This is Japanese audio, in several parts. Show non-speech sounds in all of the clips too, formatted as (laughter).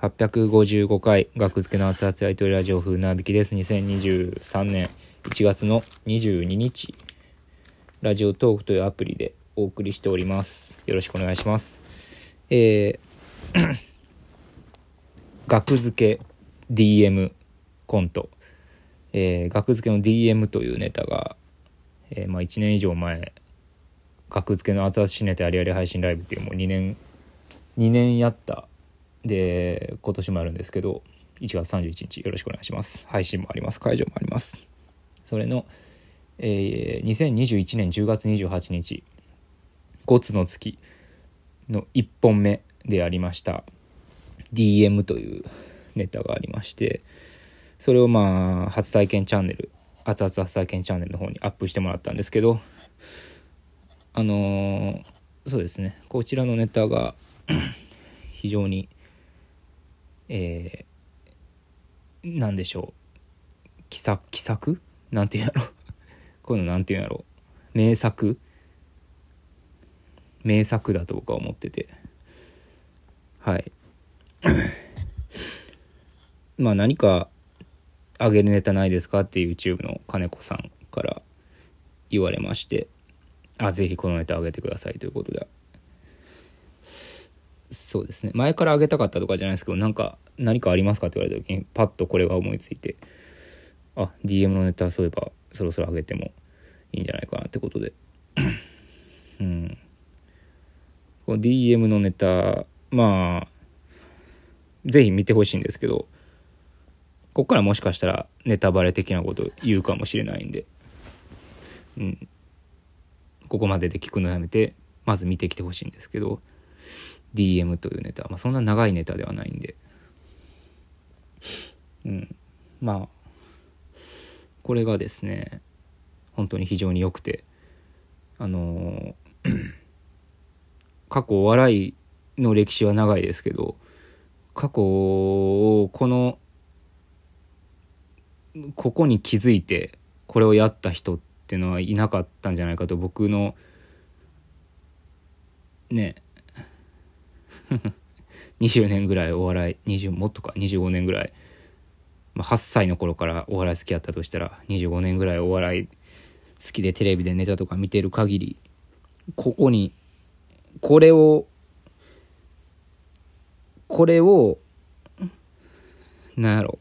855回学付けの熱々やりとりラジオ風なびきです。2023年1月の22日ラジオトークというアプリでお送りしております。よろしくお願いします。えー (coughs) 学付け DM コント、えー学付けの DM というネタが、えーまあ、1年以上前学付けの熱々しネタありあり配信ライブっていうもう2年2年やったで今年もあるんですけど1月31日よろしくお願いします。配信もあります。会場もあります。それの、えー2021年10月28日「ゴツの月」の1本目でありました DM というネタがありましてそれをまあ初体験チャンネル熱々初体験チャンネルの方にアップしてもらったんですけどあのーそうですねこちらのネタが (clears throat) 非常にえー、なんでしょう。奇作奇作なんていうんやろ。(laughs) こういうのなんていうんやろ。名作？名作だと僕は思ってて。はい。(coughs) まあ何かあげるネタないですかって YouTube の金子さんから言われまして。あぜひこのネタあげてくださいということで。そうですね。前からあげたかったとかじゃないですけどなんか何かありますかって言われた時にパッとこれが思いついてあ DM のネタそういえばそろそろあげてもいいんじゃないかなってことで。うん。この DM のネタまあぜひ見てほしいんですけどこっからもしかしたらネタバレ的なこと言うかもしれないんで。うん。ここまでで聞くのやめてまず見てきてほしいんですけど。DM というネタ、まあ、そんな長いネタではないんで。うん。まあこれがですね本当に非常に良くて。あのー (clears throat) 過去お笑いの歴史は長いですけど過去をこのここに気づいてこれをやった人っていうのはいなかったんじゃないかと僕のね20年ぐらいお笑い20もっとか25年ぐらい、まあ、8歳の頃からお笑い好きやったとしたら25年ぐらいお笑い好きでテレビでネタとか見てる限りここにこれをこれをなんやろ。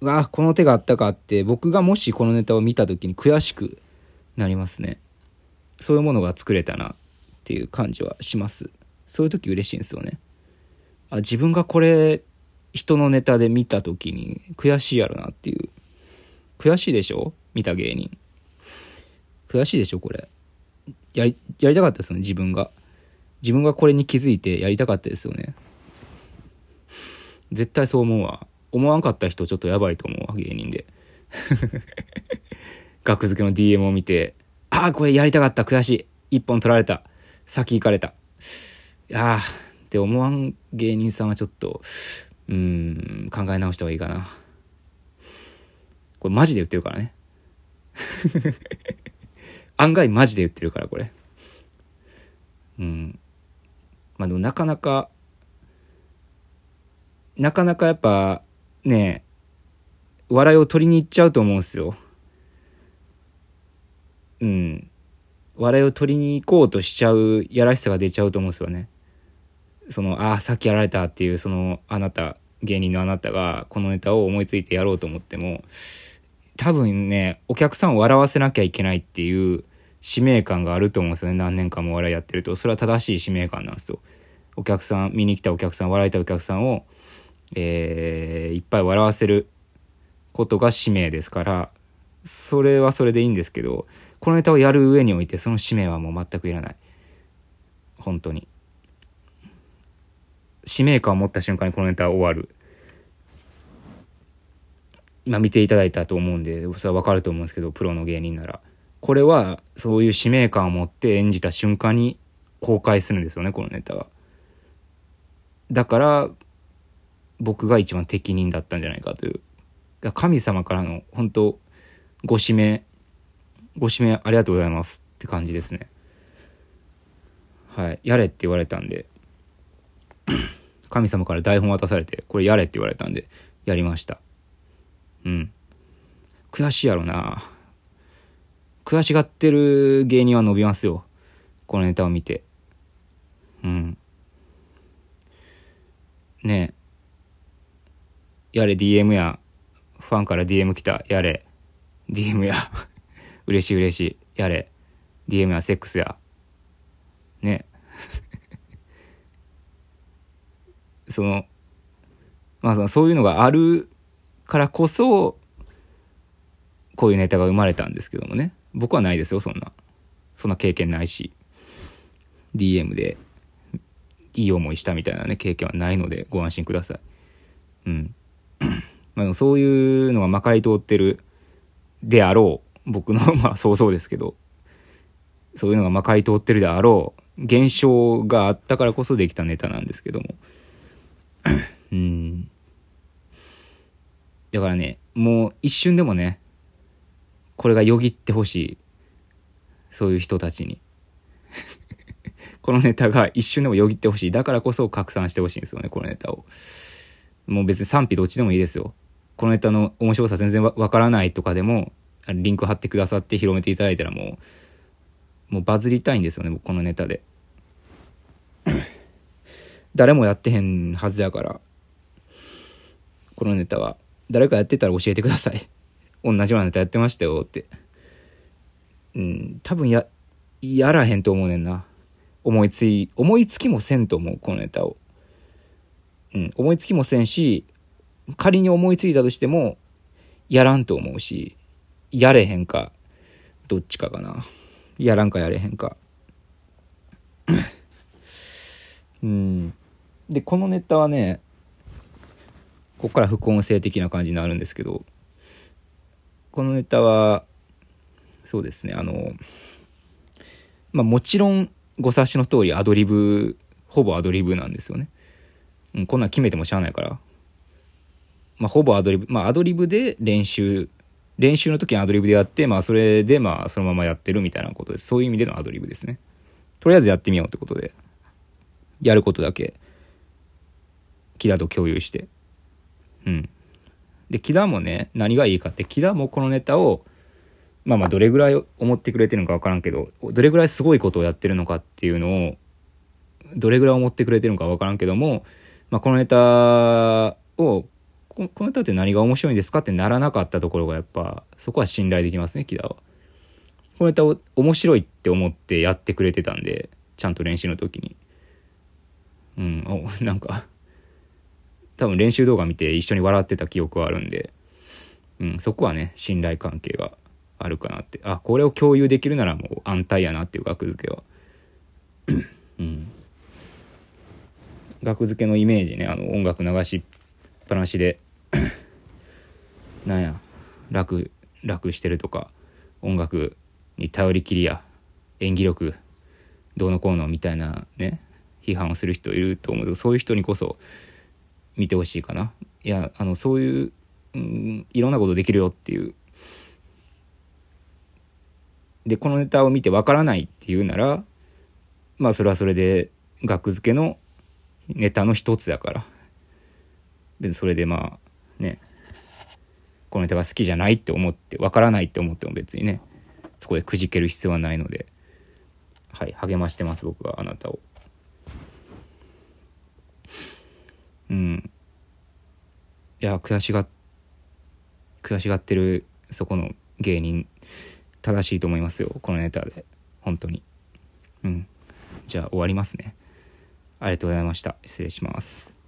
うわこの手があったかって僕がもしこのネタを見た時に悔しくなりますね。そういうものが作れたなっていう感じはします。そういう時嬉しいんですよね。あ自分がこれ人のネタで見た時に悔しいやろなっていう。悔しいでしょ？見た芸人。悔しいでしょこれ？やりやりたかったですよね自分が。自分がこれに気づいてやりたかったですよね。絶対そう思うわ。思わんかった人ちょっとやばいと思うわ芸人で。(laughs) 額付けの DM を見てああこれやりたかった悔しい。一本取られた。先行かれた。やーって思わん芸人さんはちょっとうん考え直した方がいいかな。これマジで言ってるからね。(laughs) 案外マジで言ってるからこれ。うん。まあでもなかなかなかなかやっぱね笑いを取りに行っちゃうと思うんですよ。うん。笑いを取りに行こうとしちゃうやらしさが出ちゃうと思うんですよね。そのああさっきやられたっていうそのあなた芸人のあなたがこのネタを思いついてやろうと思っても多分ねお客さんを笑わせなきゃいけないっていう使命感があると思うんですよね。何年間も笑いやってると。それは正しい使命感なんですよ。お客さん見に来たお客さん笑いたお客さんを、えーいっぱい笑わせることが使命ですからそれはそれでいいんですけどこのネタをやる上においてその使命はもう全くいらない。本当に。使命感を持った瞬間にこのネタは終わる。ま見ていただいたと思うんでそれは分かると思うんですけどプロの芸人なら。これはそういう使命感を持って演じた瞬間に公開するんですよねこのネタは。だから僕が一番適任だったんじゃないかという。神様からの本当ご指名ご指名ありがとうございますって感じですね。はい。やれって言われたんで。神様から台本渡されてこれやれって言われたんでやりました。うん。悔しいやろな。悔しがってる芸人は伸びますよ。このネタを見て。うん。ねえ。やれ DM や。ファンから DM 来た。やれ。DM や。(laughs) 嬉しい嬉しい。やれ。DM や。セックスや。ねそのまあそういうのがあるからこそこういうネタが生まれたんですけどもね。僕はないですよそんな。そんな経験ないし。DM でいい思いしたみたいなね経験はないのでご安心ください。うん。(clears throat) まあそういうのがまかり通ってるであろう。僕の (laughs) まあ想像ですけど。そういうのがまかり通ってるであろう。現象があったからこそできたネタなんですけども。うん。だからねもう一瞬でもねこれがよぎってほしい。そういう人たちに。(laughs) このネタが一瞬でもよぎってほしい。だからこそ拡散してほしいんですよねこのネタを。もう別に賛否どっちでもいいですよ。このネタの面白さ全然わからないとかでもリンク貼ってくださって広めていただいたらもうもうバズりたいんですよねこのネタで。誰もやってへんはずやから。このネタは。誰かやってたら教えてください。同じようなネタやってましたよって。うん多分ややらへんと思うねんな。思いつい思いつきもせんと思うこのネタを。うん思いつきもせんし仮に思いついたとしてもやらんと思うしやれへんかどっちかかな。やらんかやれへんか。(coughs) うん。でこのネタはねここから副音声的な感じになるんですけどこのネタはそうですねあのまあもちろんご察しの通りアドリブほぼアドリブなんですよね、うん、こんなん決めてもしゃあないから。まあほぼアドリブまあアドリブで練習練習の時にアドリブでやってまあそれでまあそのままやってるみたいなことです。そういう意味でのアドリブですね。とりあえずやってみようってことでやることだけ木田と共有してうんで木田もね何がいいかって木田もこのネタをまあまあどれぐらい思ってくれてるのか分からんけどどれぐらいすごいことをやってるのかっていうのをどれぐらい思ってくれてるのか分からんけども、まあ、このネタをこのネタって何が面白いんですかってならなかったところがやっぱそこは信頼できますね木田は。このネタを面白いって思ってやってくれてたんでちゃんと練習の時に。うん、(laughs) なんか多分練習動画見て一緒に笑ってた記憶はあるんで、うん、そこはね信頼関係があるかなって。あこれを共有できるならもう安泰やなっていう額付けは。うん。額付けのイメージねあの音楽流しっぱなしで。なんや楽楽してるとか音楽に頼りきりや演技力どうのこうのみたいなね批判をする人いると思うけどそういう人にこそ見てほしいかな。いやあのそういう、うん、いろんなことできるよっていう。でこのネタを見てわからないっていうならまあそれはそれで額付けのネタの一つだから。でそれでまあね。このネタが好きじゃないって思ってわからないって思っても別にねそこでくじける必要はないので。はい励ましてます僕はあなたを。うん。いや悔しが悔しがってるそこの芸人正しいと思いますよ。このネタで。本当に。うん。じゃあ終わりますね。ありがとうございました。失礼します。